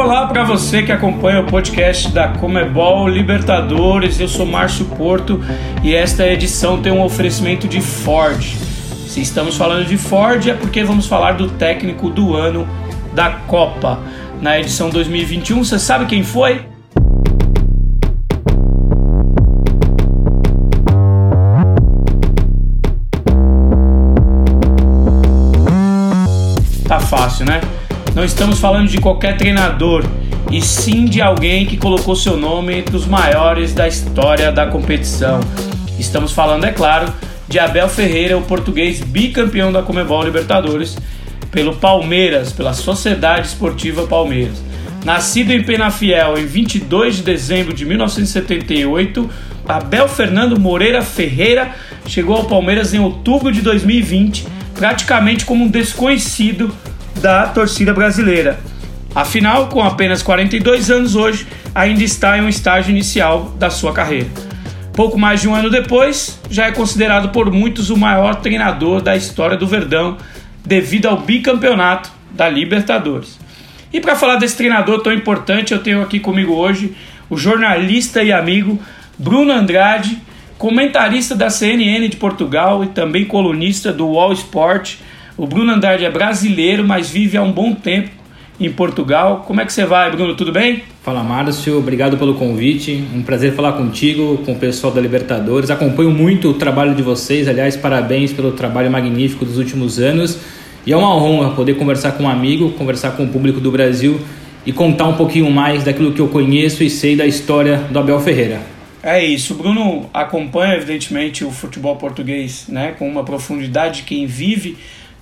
Olá para você que acompanha o podcast da Comebol Libertadores. Eu sou Márcio Porto e esta edição tem um oferecimento de Ford. Se estamos falando de Ford é porque vamos falar do técnico do ano da Copa. Na edição 2021, você sabe quem foi? Tá fácil, né? Não estamos falando de qualquer treinador, e sim de alguém que colocou seu nome entre os maiores da história da competição. Estamos falando, é claro, de Abel Ferreira, o português bicampeão da Comebol Libertadores, pelo Palmeiras, pela Sociedade Esportiva Palmeiras. Nascido em Penafiel em 22 de dezembro de 1978, Abel Fernando Moreira Ferreira chegou ao Palmeiras em outubro de 2020, praticamente como um desconhecido da torcida brasileira. Afinal, com apenas 42 anos hoje, ainda está em um estágio inicial da sua carreira. Pouco mais de um ano depois, já é considerado por muitos o maior treinador da história do Verdão, devido ao bicampeonato da Libertadores. E para falar desse treinador tão importante, eu tenho aqui comigo hoje o jornalista e amigo Bruno Andrade, comentarista da CNN de Portugal e também colunista do Wall Sport o Bruno Andrade é brasileiro, mas vive há um bom tempo em Portugal. Como é que você vai, Bruno? Tudo bem? Fala, Márcio. Obrigado pelo convite. Um prazer falar contigo, com o pessoal da Libertadores. Acompanho muito o trabalho de vocês. Aliás, parabéns pelo trabalho magnífico dos últimos anos. E é uma honra poder conversar com um amigo, conversar com o público do Brasil e contar um pouquinho mais daquilo que eu conheço e sei da história do Abel Ferreira. É isso. O Bruno acompanha, evidentemente, o futebol português né, com uma profundidade. Quem vive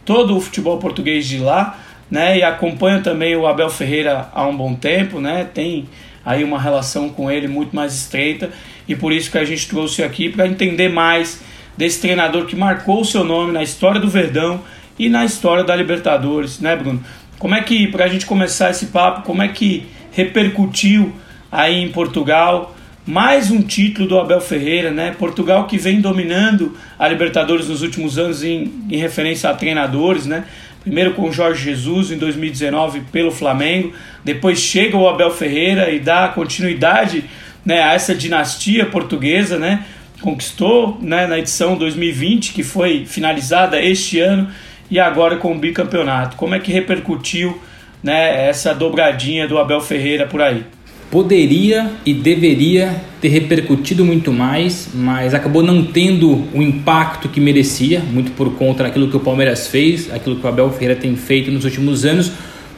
todo o futebol português de lá, né? E acompanha também o Abel Ferreira há um bom tempo, né? Tem aí uma relação com ele muito mais estreita e por isso que a gente trouxe aqui para entender mais desse treinador que marcou o seu nome na história do Verdão e na história da Libertadores, né, Bruno? Como é que, para a gente começar esse papo, como é que repercutiu aí em Portugal mais um título do Abel Ferreira, né? Portugal que vem dominando a Libertadores nos últimos anos em, em referência a treinadores, né? Primeiro com Jorge Jesus em 2019 pelo Flamengo, depois chega o Abel Ferreira e dá continuidade né, a essa dinastia portuguesa, né? Conquistou né, na edição 2020, que foi finalizada este ano, e agora com o bicampeonato. Como é que repercutiu né, essa dobradinha do Abel Ferreira por aí? Poderia e deveria ter repercutido muito mais, mas acabou não tendo o impacto que merecia, muito por conta daquilo que o Palmeiras fez, aquilo que o Abel Ferreira tem feito nos últimos anos,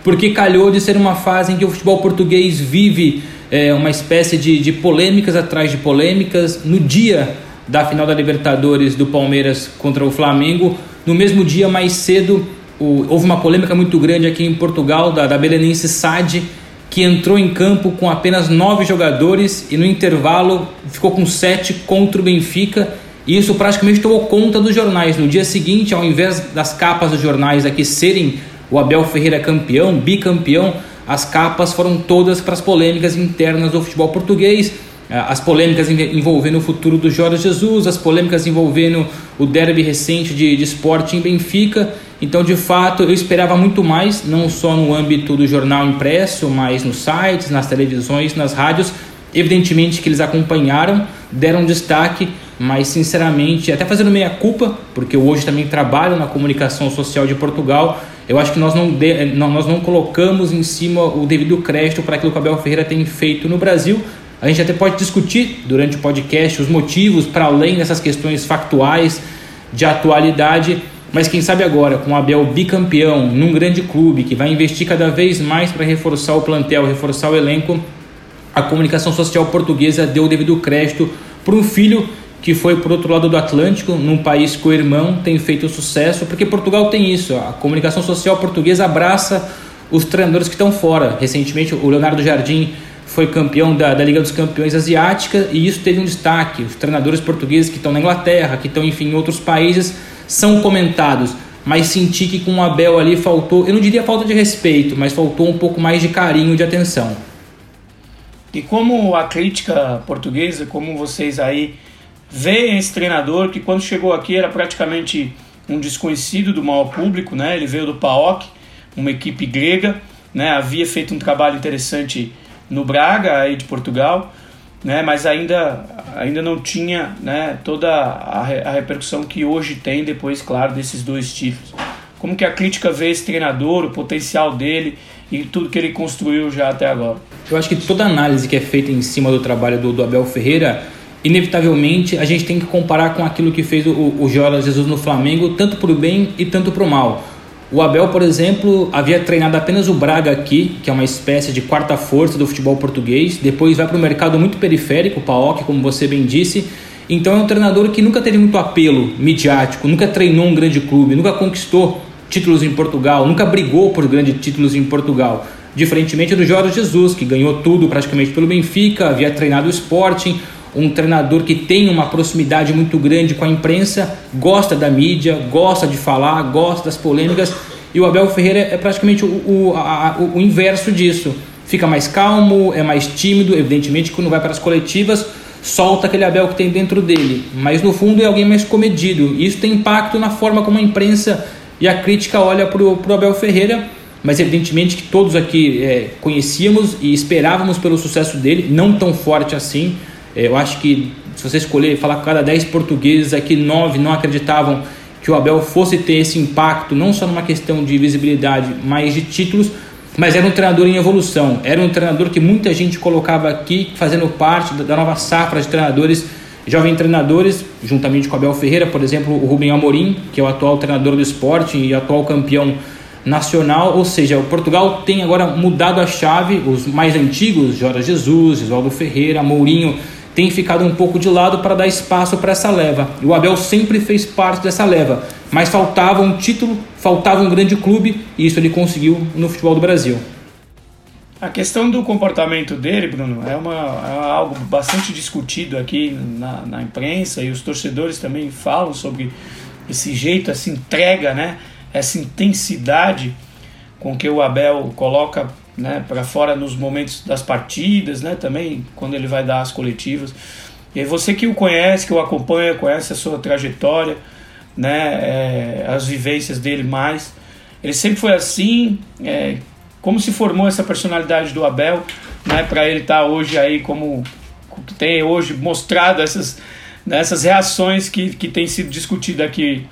porque calhou de ser uma fase em que o futebol português vive é, uma espécie de, de polêmicas atrás de polêmicas. No dia da final da Libertadores do Palmeiras contra o Flamengo, no mesmo dia mais cedo, o, houve uma polêmica muito grande aqui em Portugal da, da belenense SAD que entrou em campo com apenas nove jogadores e no intervalo ficou com sete contra o Benfica. E isso praticamente tomou conta dos jornais. No dia seguinte, ao invés das capas dos jornais aqui serem o Abel Ferreira campeão, bicampeão, as capas foram todas para as polêmicas internas do futebol português. Eh, as polêmicas envolvendo o futuro do Jorge Jesus, as polêmicas envolvendo o derby recente de, de esporte em Benfica então, de fato, eu esperava muito mais, não só no âmbito do jornal impresso, mas nos sites, nas televisões, nas rádios. Evidentemente que eles acompanharam, deram destaque, mas sinceramente, até fazendo meia culpa, porque eu hoje também trabalho na comunicação social de Portugal, eu acho que nós não, de, nós não colocamos em cima o devido crédito para aquilo que o Abel Ferreira tem feito no Brasil. A gente até pode discutir durante o podcast os motivos para além dessas questões factuais de atualidade mas quem sabe agora, com o Abel bicampeão, num grande clube que vai investir cada vez mais para reforçar o plantel, reforçar o elenco, a comunicação social portuguesa deu o devido crédito para um filho que foi por outro lado do Atlântico, num país co-irmão, tem feito sucesso, porque Portugal tem isso, a comunicação social portuguesa abraça os treinadores que estão fora. Recentemente, o Leonardo Jardim foi campeão da, da Liga dos Campeões Asiática e isso teve um destaque. Os treinadores portugueses que estão na Inglaterra, que estão, enfim, em outros países, são comentados, mas senti que com o Abel ali faltou, eu não diria falta de respeito, mas faltou um pouco mais de carinho, de atenção. E como a crítica portuguesa, como vocês aí veem esse treinador que quando chegou aqui era praticamente um desconhecido do maior público, né? Ele veio do PAOK, uma equipe grega, né, havia feito um trabalho interessante no Braga, aí de Portugal, né, mas ainda, ainda não tinha né, toda a, a repercussão que hoje tem depois, claro, desses dois títulos. Como que a crítica vê esse treinador, o potencial dele e tudo que ele construiu já até agora? Eu acho que toda análise que é feita em cima do trabalho do, do Abel Ferreira, inevitavelmente a gente tem que comparar com aquilo que fez o, o Jorge Jesus no Flamengo, tanto para o bem e tanto para o mal. O Abel, por exemplo, havia treinado apenas o Braga aqui, que é uma espécie de quarta força do futebol português. Depois vai para o mercado muito periférico, o PAOK, como você bem disse. Então é um treinador que nunca teve muito apelo midiático, nunca treinou um grande clube, nunca conquistou títulos em Portugal, nunca brigou por grandes títulos em Portugal. Diferentemente do Jorge Jesus, que ganhou tudo praticamente pelo Benfica, havia treinado o Sporting, um treinador que tem uma proximidade muito grande com a imprensa, gosta da mídia, gosta de falar, gosta das polêmicas. E o Abel Ferreira é praticamente o, o, a, o inverso disso. Fica mais calmo, é mais tímido, evidentemente, quando vai para as coletivas, solta aquele Abel que tem dentro dele. Mas no fundo é alguém mais comedido. E isso tem impacto na forma como a imprensa e a crítica olha para o Abel Ferreira. Mas evidentemente que todos aqui é, conhecíamos e esperávamos pelo sucesso dele, não tão forte assim. É, eu acho que se você escolher falar com cada 10 portugueses aqui, 9 não acreditavam que o Abel fosse ter esse impacto, não só numa questão de visibilidade, mas de títulos, mas era um treinador em evolução, era um treinador que muita gente colocava aqui fazendo parte da nova safra de treinadores, jovens treinadores, juntamente com o Abel Ferreira, por exemplo, o Rubem Amorim, que é o atual treinador do esporte e atual campeão nacional, ou seja, o Portugal tem agora mudado a chave, os mais antigos, Jorge Jesus, Oswaldo Ferreira, Mourinho, tem ficado um pouco de lado para dar espaço para essa leva. E o Abel sempre fez parte dessa leva, mas faltava um título, faltava um grande clube e isso ele conseguiu no futebol do Brasil. A questão do comportamento dele, Bruno, é, uma, é algo bastante discutido aqui na, na imprensa e os torcedores também falam sobre esse jeito, essa entrega, né? essa intensidade com que o Abel coloca né, para fora nos momentos das partidas, né, também quando ele vai dar as coletivas. E você que o conhece, que o acompanha, conhece a sua trajetória, né, é, as vivências dele mais, ele sempre foi assim. É, como se formou essa personalidade do Abel, né, para ele estar tá hoje aí como tem hoje mostrado essas, né, essas reações que, que tem sido discutida aqui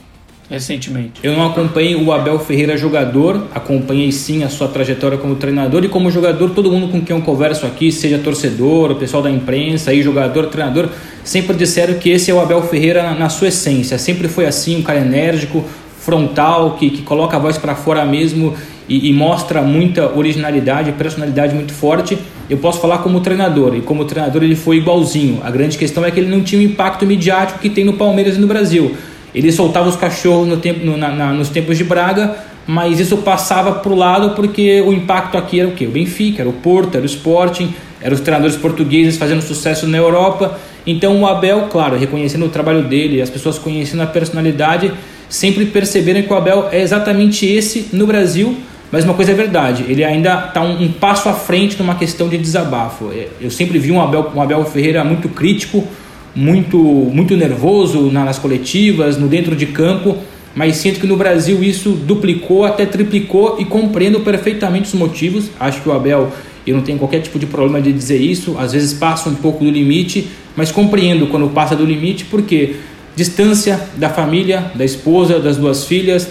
recentemente? Eu não acompanhei o Abel Ferreira jogador, acompanhei sim a sua trajetória como treinador e como jogador, todo mundo com quem eu converso aqui, seja torcedor, o pessoal da imprensa, aí jogador, treinador, sempre disseram que esse é o Abel Ferreira na, sua essência. Sempre foi assim, um cara enérgico, frontal, que, que coloca a voz para fora mesmo e, e, mostra muita originalidade, personalidade muito forte. Eu posso falar como treinador, e como treinador ele foi igualzinho. A grande questão é que ele não tinha o impacto midiático que tem no Palmeiras e no Brasil. Ele soltava os cachorros no tempo, no, na, na, nos tempos de Braga, mas isso passava para o lado porque o impacto aqui era o quê? O Benfica, era o Porto, era o Sporting, eram os treinadores portugueses fazendo sucesso na Europa. Então o Abel, claro, reconhecendo o trabalho dele, as pessoas conhecendo a personalidade, sempre perceberam que o Abel é exatamente esse no Brasil, mas uma coisa é verdade, ele ainda está um, um, passo à frente numa questão de desabafo. É, eu sempre vi um Abel, um Abel Ferreira muito crítico, muito, muito nervoso nas coletivas, no dentro de campo, mas sinto que no Brasil isso duplicou, até triplicou e compreendo perfeitamente os motivos. Acho que o Abel, eu não tenho qualquer tipo de problema de dizer isso, às vezes passa um pouco do limite, mas compreendo quando passa do limite, porque distância da família, da esposa, das duas filhas,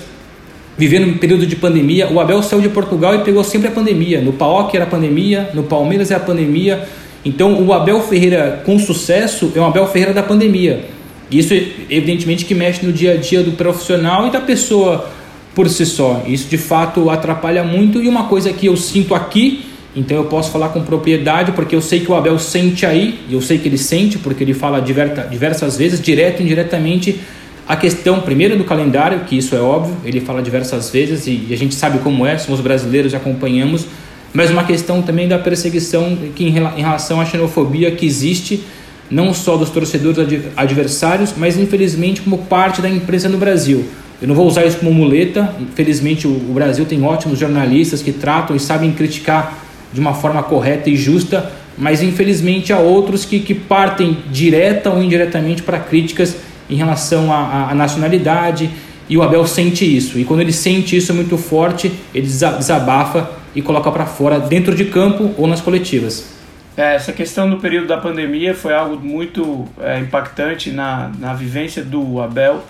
vivendo um período de pandemia. O Abel saiu de Portugal e pegou sempre a pandemia. No PAOK era a pandemia, no Palmeiras é a pandemia. Então, o Abel Ferreira com sucesso é um Abel Ferreira da pandemia. Isso, evidentemente, que mexe no dia a dia do profissional e da pessoa por si só. Isso, de fato, atrapalha muito. E uma coisa que eu sinto aqui, então eu posso falar com propriedade, porque eu sei que o Abel sente aí, e eu sei que ele sente, porque ele fala diversas vezes, direto e indiretamente, a questão, primeiro, do calendário, que isso é óbvio, ele fala diversas vezes e a gente sabe como é, somos brasileiros e acompanhamos mas uma questão também da perseguição que em relação à xenofobia que existe não só dos torcedores adversários, mas infelizmente como parte da imprensa no Brasil. Eu não vou usar isso como muleta, infelizmente o Brasil tem ótimos jornalistas que tratam e sabem criticar de uma forma correta e justa, mas infelizmente há outros que, que partem direta ou indiretamente para críticas em relação à, à nacionalidade, e o Abel sente isso. E quando ele sente isso muito forte, ele desabafa e coloca para fora dentro de campo ou nas coletivas. É, essa questão do período da pandemia foi algo muito é, impactante na, na vivência do Abel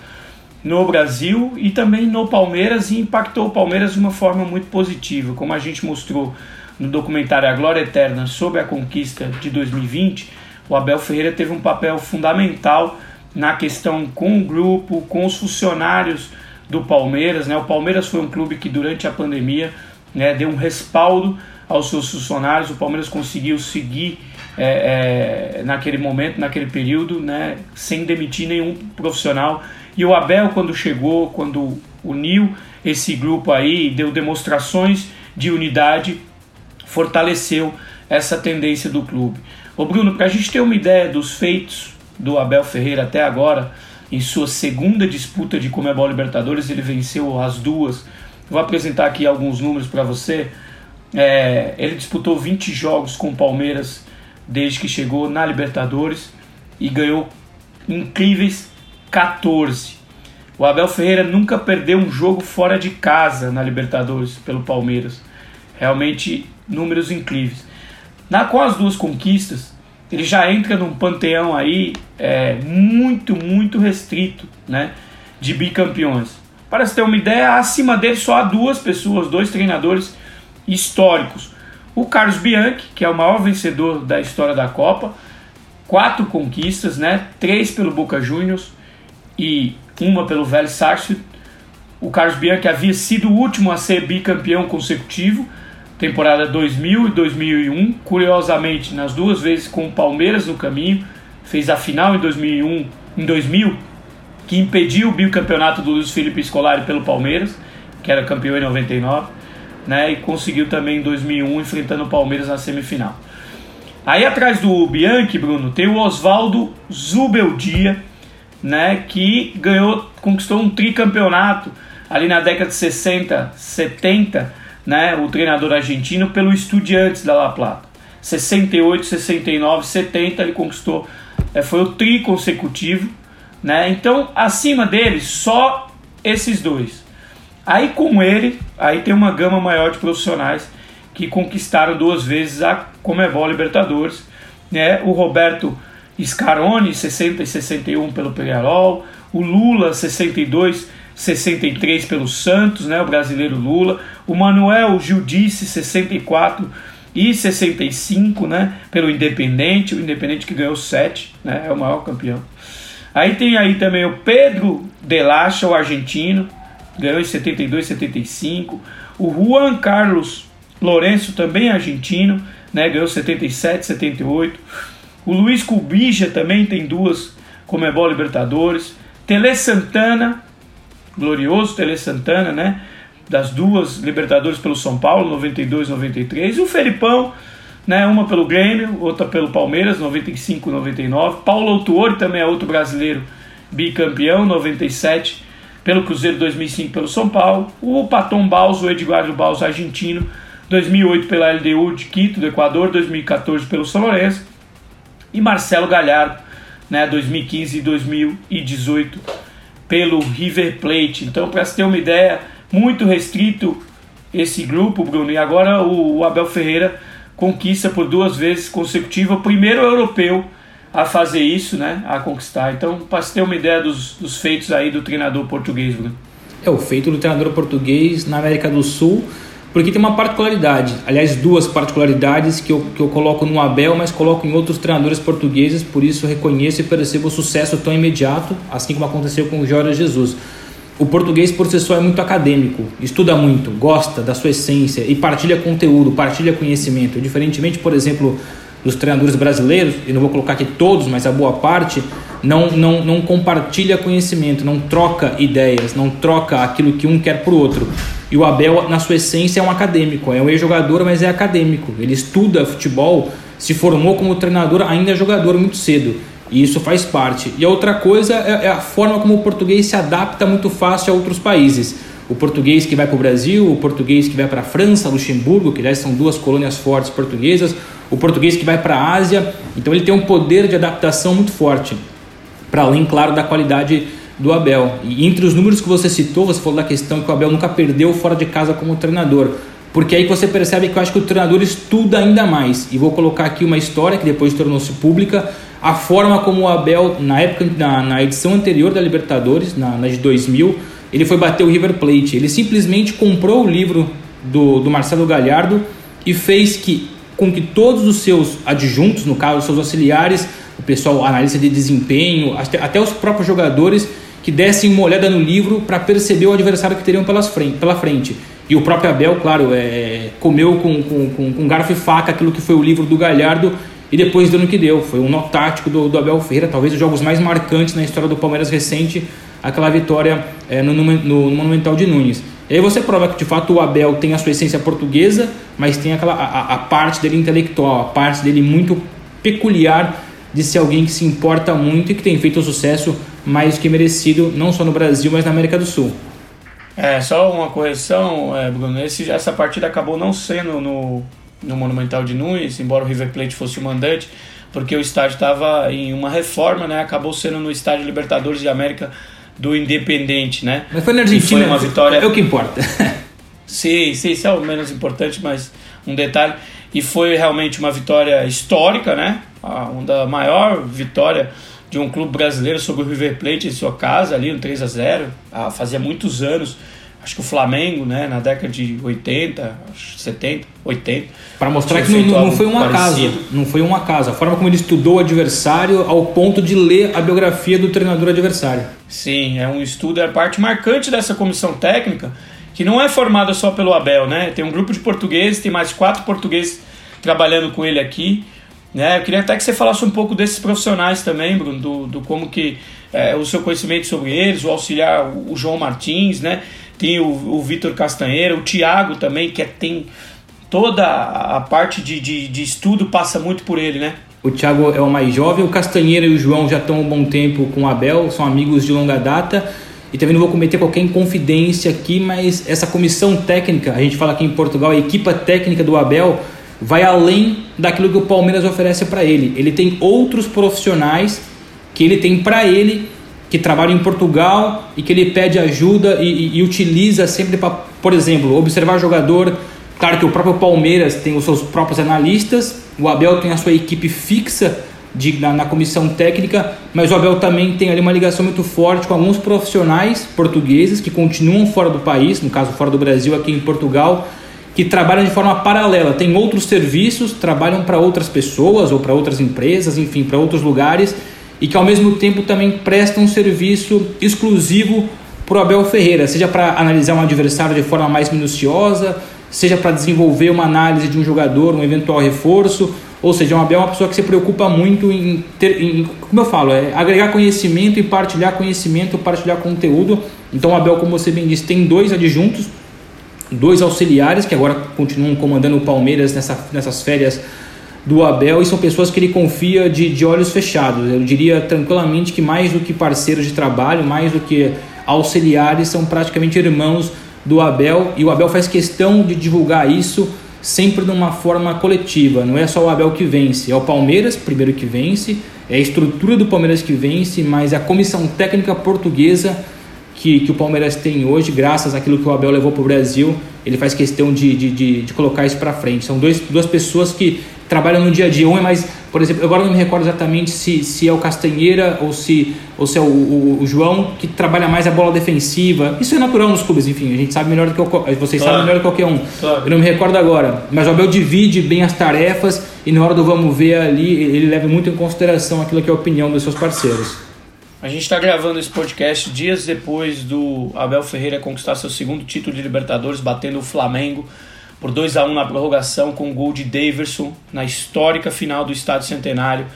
no Brasil e também no Palmeiras e impactou o Palmeiras de uma forma muito positiva, como a gente mostrou no documentário A Glória Eterna sobre a conquista de 2020. O Abel Ferreira teve um papel fundamental na questão com o grupo, com os funcionários do Palmeiras. Né? O Palmeiras foi um clube que durante a pandemia né, deu um respaldo aos seus funcionários. O Palmeiras conseguiu seguir é, é, naquele momento, naquele período, né, sem demitir nenhum profissional. E o Abel, quando chegou, quando uniu esse grupo aí, deu demonstrações de unidade, fortaleceu essa tendência do clube. Ô Bruno, para a gente ter uma ideia dos feitos do Abel Ferreira até agora, em sua segunda disputa de Comebol Libertadores, ele venceu as duas. Vou apresentar aqui alguns números para você. É, ele disputou 20 jogos com o Palmeiras desde que chegou na Libertadores e ganhou incríveis 14. O Abel Ferreira nunca perdeu um jogo fora de casa na Libertadores pelo Palmeiras. Realmente números incríveis. Na com as duas conquistas, ele já entra num panteão aí é, muito, muito restrito né, de bicampeões. Para você ter uma ideia, acima dele só há duas pessoas, dois treinadores históricos. O Carlos Bianchi, que é o maior vencedor da história da Copa, quatro conquistas, né? Três pelo Boca Juniors e uma pelo Velho Sarsfield. O Carlos Bianchi havia sido o último a ser bicampeão consecutivo, temporada 2000 e 2001, curiosamente nas duas vezes com o Palmeiras no caminho, fez a final em 2001, em 2000, que impediu o bicampeonato do Luiz Felipe Scolari pelo Palmeiras, que era campeão em 99, né, e conseguiu também em 2001 enfrentando o Palmeiras na semifinal. Aí atrás do Bianchi, Bruno, tem o Oswaldo Zubeldia, né, que ganhou, conquistou um tricampeonato ali na década de 60, 70, né, o treinador argentino, pelo Estudiantes da La Plata. 68, 69, 70 ele conquistou, é, foi o tri consecutivo, né? Então, acima dele, só esses dois. Aí com ele, aí tem uma gama maior de profissionais que conquistaram duas vezes a Comebol Libertadores, né? O Roberto Scaroni, 60 e 61 pelo Peñarol, o Lula, 62 63 pelo Santos, né, o brasileiro Lula, o Manuel Giudice, 64 e 65, né, pelo Independente, o Independente que ganhou 7, né, é o maior campeão. Aí tem aí também o Pedro Delacha, o argentino, ganhou em 72, 75. O Juan Carlos Lourenço, também argentino, né, ganhou 77, 78. O Luiz Cubija também tem duas Comebol Libertadores. Tele Santana, glorioso Tele Santana, né? Das duas Libertadores pelo São Paulo, 92 93. E o Felipão, né? Uma pelo Grêmio, outra pelo Palmeiras, 95 99. Paulo Autuori também é outro brasileiro bicampeão, 97 pelo Cruzeiro, 2005 pelo São Paulo. O Paton Baus, o Edgardo Baus, argentino, 2008 pela LDU de Quito, do Equador, 2014 pelo São Lourenço. E Marcelo Galhardo, né? 2015 e 2018 pelo River Plate. Então, para se ter uma ideia, muito restrito esse grupo, Bruno. E agora o Abel Ferreira conquista por duas vezes consecutivas o primeiro europeu a fazer isso, né, a conquistar. Então, para se ter uma ideia dos, dos feitos aí do treinador português, Bruno. É o feito do treinador português na América do Sul porque tem uma particularidade, aliás, duas particularidades que eu, que eu coloco no Abel, mas coloco em outros treinadores portugueses, por isso reconheço e percebo o sucesso tão imediato, assim como aconteceu com o Jorge Jesus. O português por si só é muito acadêmico, estuda muito, gosta da sua essência e partilha conteúdo, partilha conhecimento. Diferentemente, por exemplo, dos treinadores brasileiros, e não vou colocar aqui todos, mas a boa parte, não, não, não compartilha conhecimento, não troca ideias, não troca aquilo que um quer para o outro. E o Abel, na sua essência, é um acadêmico, é um ex-jogador, mas é acadêmico. Ele estuda futebol, se formou como treinador, ainda é jogador muito cedo. E isso faz parte. E a outra coisa é, é a forma como o português se adapta muito fácil a outros países. O português que vai para o Brasil, o português que vai para a França, Luxemburgo, que aliás são duas colônias fortes portuguesas, o português que vai para a Ásia. Então ele tem um poder de adaptação muito forte, para além, claro, da qualidade do Abel. E entre os números que você citou, você falou da questão que o Abel nunca perdeu fora de casa como treinador. Porque aí você percebe que eu acho que o treinador estuda ainda mais. E vou colocar aqui uma história que depois tornou-se pública. A forma como o Abel, na época, na, na edição anterior da Libertadores, na, na de 2000, ele foi bater o River Plate. Ele simplesmente comprou o livro do, do Marcelo Galhardo e fez que com que todos os seus adjuntos, no caso, seus auxiliares, o pessoal analista de desempenho, até, até os próprios jogadores, que dessem uma olhada no livro para perceber o adversário que teriam pelas frente, pela frente. E o próprio Abel, claro, é, comeu com, com, com, com garfo e faca aquilo que foi o livro do Galhardo e depois deu no que deu. Foi um nó tático do, do Abel Ferreira, talvez os jogos mais marcantes na história do Palmeiras recente, aquela vitória é, no, no, no, Monumental de Nunes. E aí você prova que de fato o Abel tem a sua essência portuguesa, mas tem aquela a, a parte dele intelectual, a parte dele muito peculiar de ser alguém que se importa muito e que tem feito um sucesso mais que merecido, não só no Brasil, mas na América do Sul. É, só uma correção, é, Bruno. Esse, essa partida acabou não sendo no, no Monumental de Nunes, embora o River Plate fosse o mandante, porque o estádio estava em uma reforma, né? Acabou sendo no Estádio Libertadores de América do Independente, né? Mas foi na Argentina. foi uma vitória. É o que importa. sim, sim, isso é o menos importante, mas um detalhe. E foi realmente uma vitória histórica, né? Uma maior vitória de um clube brasileiro sobre o River Plate em sua casa, ali no 3 a 0 ah, Fazia muitos anos. Acho que o Flamengo, né, na década de 80, 70, 80. Para mostrar que não, não foi um acaso. Não foi um acaso. A forma como ele estudou o adversário ao ponto de ler a biografia do treinador adversário. Sim, é um estudo, é a parte marcante dessa comissão técnica, que não é formada só pelo Abel, né? Tem um grupo de portugueses, tem mais quatro portugueses trabalhando com ele aqui. Né? Eu queria até que você falasse um pouco desses profissionais também, Bruno, do, do como que é, o seu conhecimento sobre eles, o auxiliar, o, o João Martins, né? Tem o, o Vitor Castanheira, o Thiago também, que é, tem toda a parte de, de, de estudo passa muito por ele, né? O Thiago é o mais jovem, o Castanheira e o João já estão um bom tempo com o Abel, são amigos de longa data. E também não vou cometer qualquer inconfidência aqui, mas essa comissão técnica, a gente fala aqui em Portugal, a equipa técnica do Abel, vai além daquilo que o Palmeiras oferece para ele. Ele tem outros profissionais que ele tem para ele que trabalham em Portugal e que ele pede ajuda e, e, e utiliza sempre para, por exemplo, observar jogador. Claro que o próprio Palmeiras tem os seus próprios analistas, o Abel tem a sua equipe fixa de, na, na, comissão técnica, mas o Abel também tem ali uma ligação muito forte com alguns profissionais portugueses que continuam fora do país, no caso fora do Brasil, aqui em Portugal, que trabalham de forma paralela, tem outros serviços, trabalham para outras pessoas ou para outras empresas, enfim, para outros lugares, e que ao mesmo tempo também prestam um serviço exclusivo para o Abel Ferreira, seja para analisar um adversário de forma mais minuciosa, seja para desenvolver uma análise de um jogador, um eventual reforço, ou seja, o Abel é uma pessoa que se preocupa muito em, ter, em como eu falo, é agregar conhecimento e partilhar conhecimento, partilhar conteúdo. Então o Abel, como você bem disse, tem dois adjuntos, dois auxiliares que agora continuam comandando o Palmeiras nessa, nessas férias do Abel e são pessoas que ele confia de, de olhos fechados. Eu diria tranquilamente que mais do que parceiros de trabalho, mais do que auxiliares, são praticamente irmãos do Abel e o Abel faz questão de divulgar isso sempre de uma forma coletiva. Não é só o Abel que vence, é o Palmeiras primeiro que vence, é a estrutura do Palmeiras que vence, mas é a comissão técnica portuguesa que, que o Palmeiras tem hoje, graças àquilo que o Abel levou para o Brasil, ele faz questão de, de, de, de colocar isso para frente. São dois, duas pessoas que trabalham no dia a dia. Um é mais, por exemplo, agora não me recordo exatamente se, se é o Castanheira ou se, ou se é o, o, o João, que trabalha mais a bola defensiva. Isso é natural nos clubes, enfim, a gente sabe melhor do que o, vocês claro. sabem melhor do que qualquer um. Claro. Eu não me recordo agora, mas o Abel divide bem as tarefas e na hora do vamos ver ali, ele leva muito em consideração aquilo que é a opinião dos seus parceiros. A gente está gravando esse podcast dias depois do Abel Ferreira conquistar seu segundo título de Libertadores, batendo o Flamengo por 2 a 1 na prorrogação com o gol de Daverson na histórica final do Estádio Centenário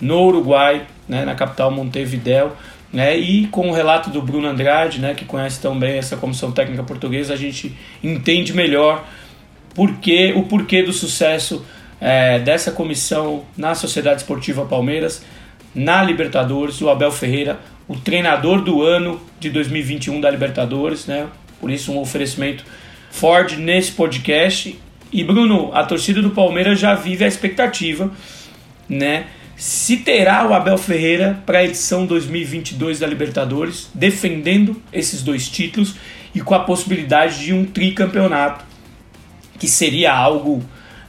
no Uruguai, né, na capital Montevideo. Né, e com o relato do Bruno Andrade, né, que conhece tão bem essa comissão técnica portuguesa, a gente entende melhor porque, o porquê do sucesso é, dessa comissão na Sociedade Esportiva Palmeiras na Libertadores, o Abel Ferreira, o treinador do ano de 2021 da Libertadores, né? Por isso um oferecimento Ford nesse podcast. E Bruno, a torcida do Palmeiras já vive a expectativa, né? se terá o Abel Ferreira para a edição 2022 da Libertadores, defendendo esses dois títulos e com a possibilidade de um tricampeonato, que seria algo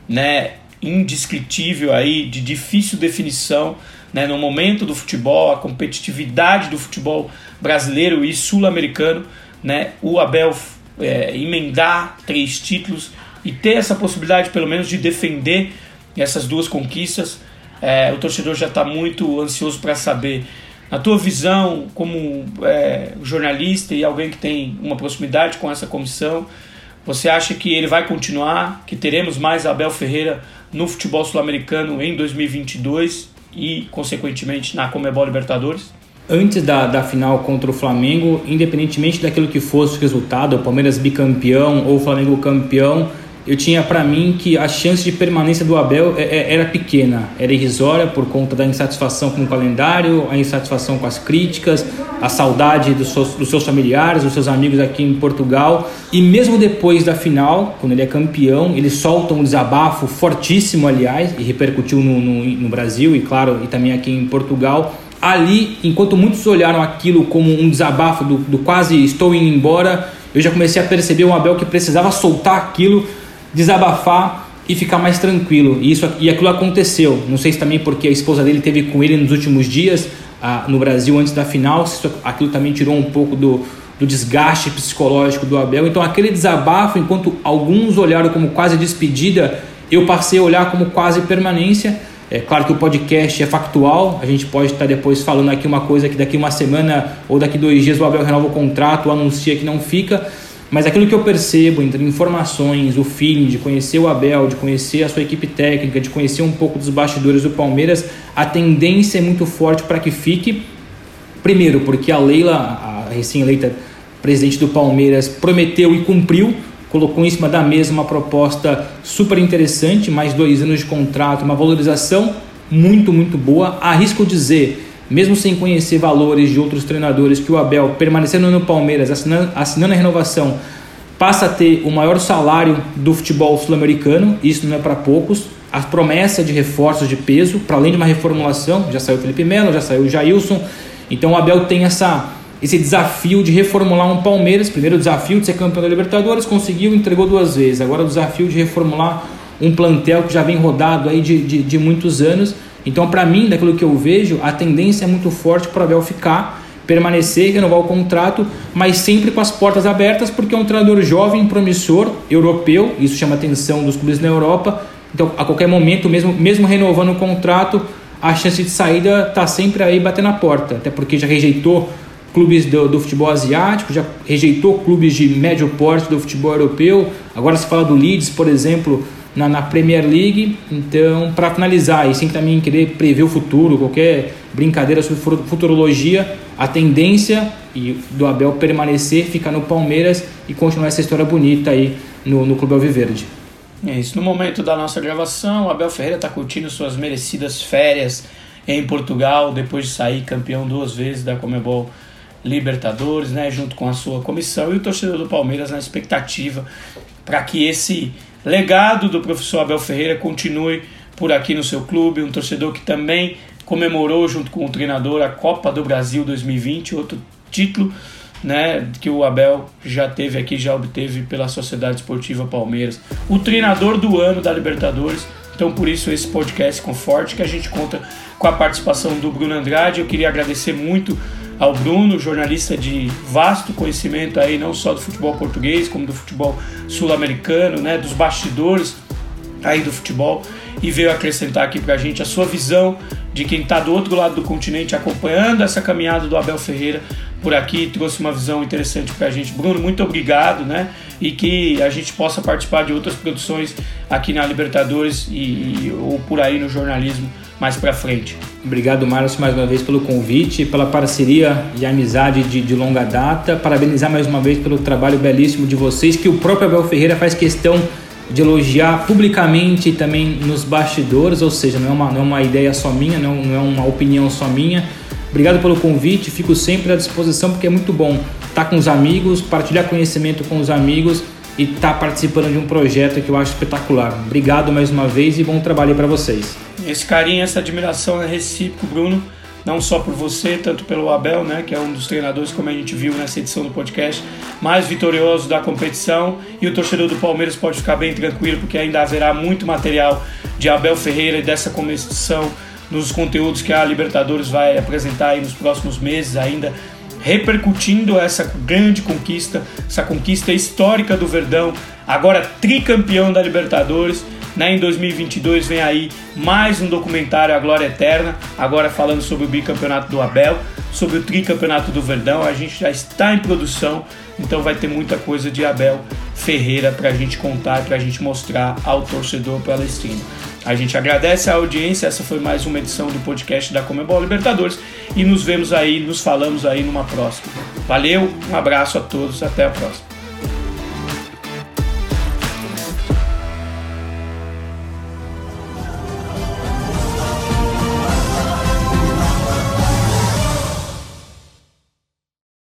né, indescritível aí, de difícil definição né, no momento do futebol, a competitividade do futebol brasileiro e sul-americano, né, o Abel é, emendar três títulos e ter essa possibilidade pelo menos de defender essas duas conquistas. É, o torcedor já está muito ansioso para saber, na tua visão, como é, jornalista e alguém que tem uma proximidade com essa comissão, você acha que ele vai continuar, que teremos mais Abel Ferreira no futebol sul-americano em 2022 e, consequentemente, na Comebol Libertadores? Antes da, da final contra o Flamengo, independentemente daquilo que fosse o resultado, o Palmeiras bicampeão ou o Flamengo campeão, eu tinha para mim que a chance de permanência do Abel é, é, era pequena, era irrisória por conta da insatisfação com o calendário, a insatisfação com as críticas, a saudade dos seus, dos seus familiares, dos seus amigos aqui em Portugal. E mesmo depois da final, quando ele é campeão, ele solta um desabafo fortíssimo, aliás, e repercutiu no, no, no Brasil e, claro, e também aqui em Portugal. Ali, enquanto muitos olharam aquilo como um desabafo do, do quase estou indo embora, eu já comecei a perceber um Abel que precisava soltar aquilo desabafar e ficar mais tranquilo. E, isso, e aquilo aconteceu. Não sei se também porque a esposa dele teve com ele nos últimos dias ah, no Brasil antes da final, se aquilo também tirou um pouco do, do desgaste psicológico do Abel. Então aquele desabafo, enquanto alguns olharam como quase despedida, eu passei a olhar como quase permanência. É claro que o podcast é factual, a gente pode estar depois falando aqui uma coisa que daqui uma semana ou daqui dois dias o Abel renova o contrato anuncia que não fica, mas aquilo que eu percebo entre informações, o feeling de conhecer o Abel, de conhecer a sua equipe técnica, de conhecer um pouco dos bastidores do Palmeiras, a tendência é muito forte para que fique. Primeiro, porque a Leila, a recém-eleita presidente do Palmeiras, prometeu e cumpriu, colocou em cima da mesa uma proposta super interessante, mais dois anos de contrato, uma valorização muito, muito boa. Arrisco dizer mesmo sem conhecer valores de outros treinadores, que o Abel, permanecendo no Palmeiras, assinando, assinando a renovação, passa a ter o maior salário do futebol sul-americano, isso não é para poucos. A promessa de reforços de peso, para além de uma reformulação, já saiu o Felipe Melo, já saiu o Jailson, então o Abel tem essa, esse desafio de reformular um Palmeiras. Primeiro o desafio de ser campeão da Libertadores, conseguiu, entregou duas vezes. Agora o desafio de reformular um plantel que já vem rodado aí de, de, de muitos anos então, para mim, daquilo que eu vejo, a tendência é muito forte para o Abel ficar, permanecer, renovar o contrato, mas sempre com as portas abertas, porque é um treinador jovem, promissor, europeu, isso chama a atenção dos clubes na Europa. Então, a qualquer momento, mesmo, mesmo renovando o contrato, a chance de saída está sempre aí batendo na porta, até porque já rejeitou clubes do, do, futebol asiático, já rejeitou clubes de médio porte do futebol europeu. Agora se fala do Leeds, por exemplo, na, na Premier League. Então, para finalizar, e sem também querer prever o futuro, qualquer brincadeira sobre futurologia, a tendência e do Abel permanecer, ficar no Palmeiras e continuar essa história bonita aí no, no Clube Alviverde. É isso. No momento da nossa gravação, o Abel Ferreira está curtindo suas merecidas férias em Portugal, depois de sair campeão duas vezes da Comebol Libertadores, né, junto com a sua comissão, e o torcedor do Palmeiras na expectativa para que esse legado do professor Abel Ferreira continue por aqui no seu clube, um torcedor que também comemorou junto com o treinador a Copa do Brasil 2020, outro título né, que o Abel já teve aqui, já obteve pela Sociedade Esportiva Palmeiras. O treinador do ano da Libertadores. Então, por isso, esse podcast com forte que a gente conta com a participação do Bruno Andrade. Eu queria agradecer muito ao Bruno, jornalista de vasto conhecimento aí não só do futebol português, como do futebol sul-americano, né, dos bastidores aí do futebol e veio acrescentar aqui para a gente a sua visão de quem está do outro lado do continente acompanhando essa caminhada do Abel Ferreira por aqui, trouxe uma visão interessante para a gente. Bruno, muito obrigado, né? E que a gente possa participar de outras produções aqui na Libertadores e, e ou por aí no jornalismo mais para frente. Obrigado, Márcio, mais uma vez pelo convite, pela parceria e amizade de, de, longa data. Parabenizar mais uma vez pelo trabalho belíssimo de vocês, que o próprio Abel Ferreira faz questão de elogiar publicamente também nos bastidores, ou seja, não é uma, não é uma ideia só minha, não, não é uma opinião só minha. Obrigado pelo convite, fico sempre à disposição porque é muito bom estar com os amigos, partilhar conhecimento com os amigos e estar participando de um projeto que eu acho espetacular. Obrigado mais uma vez e bom trabalho para vocês. esse carinho, essa admiração é recíproco, Bruno não só por você, tanto pelo Abel, né, que é um dos treinadores, como a gente viu nessa edição do podcast, mais vitorioso da competição. E o torcedor do Palmeiras pode ficar bem tranquilo, porque ainda haverá muito material de Abel Ferreira e dessa competição nos conteúdos que a Libertadores vai apresentar aí nos próximos meses, ainda repercutindo essa grande conquista, essa conquista histórica do Verdão, agora tricampeão da Libertadores né? Em 2022 vem aí mais um documentário A Glória Eterna, agora falando sobre o bicampeonato do Abel, sobre o tricampeonato do Verdão. A gente já está em produção, então vai ter muita coisa de Abel Ferreira para a gente contar, para a gente mostrar ao torcedor palestino. A gente agradece a audiência, essa foi mais uma edição do podcast da Comebol Libertadores e nos vemos aí, nos falamos aí numa próxima. Valeu, um abraço a todos, até a próxima.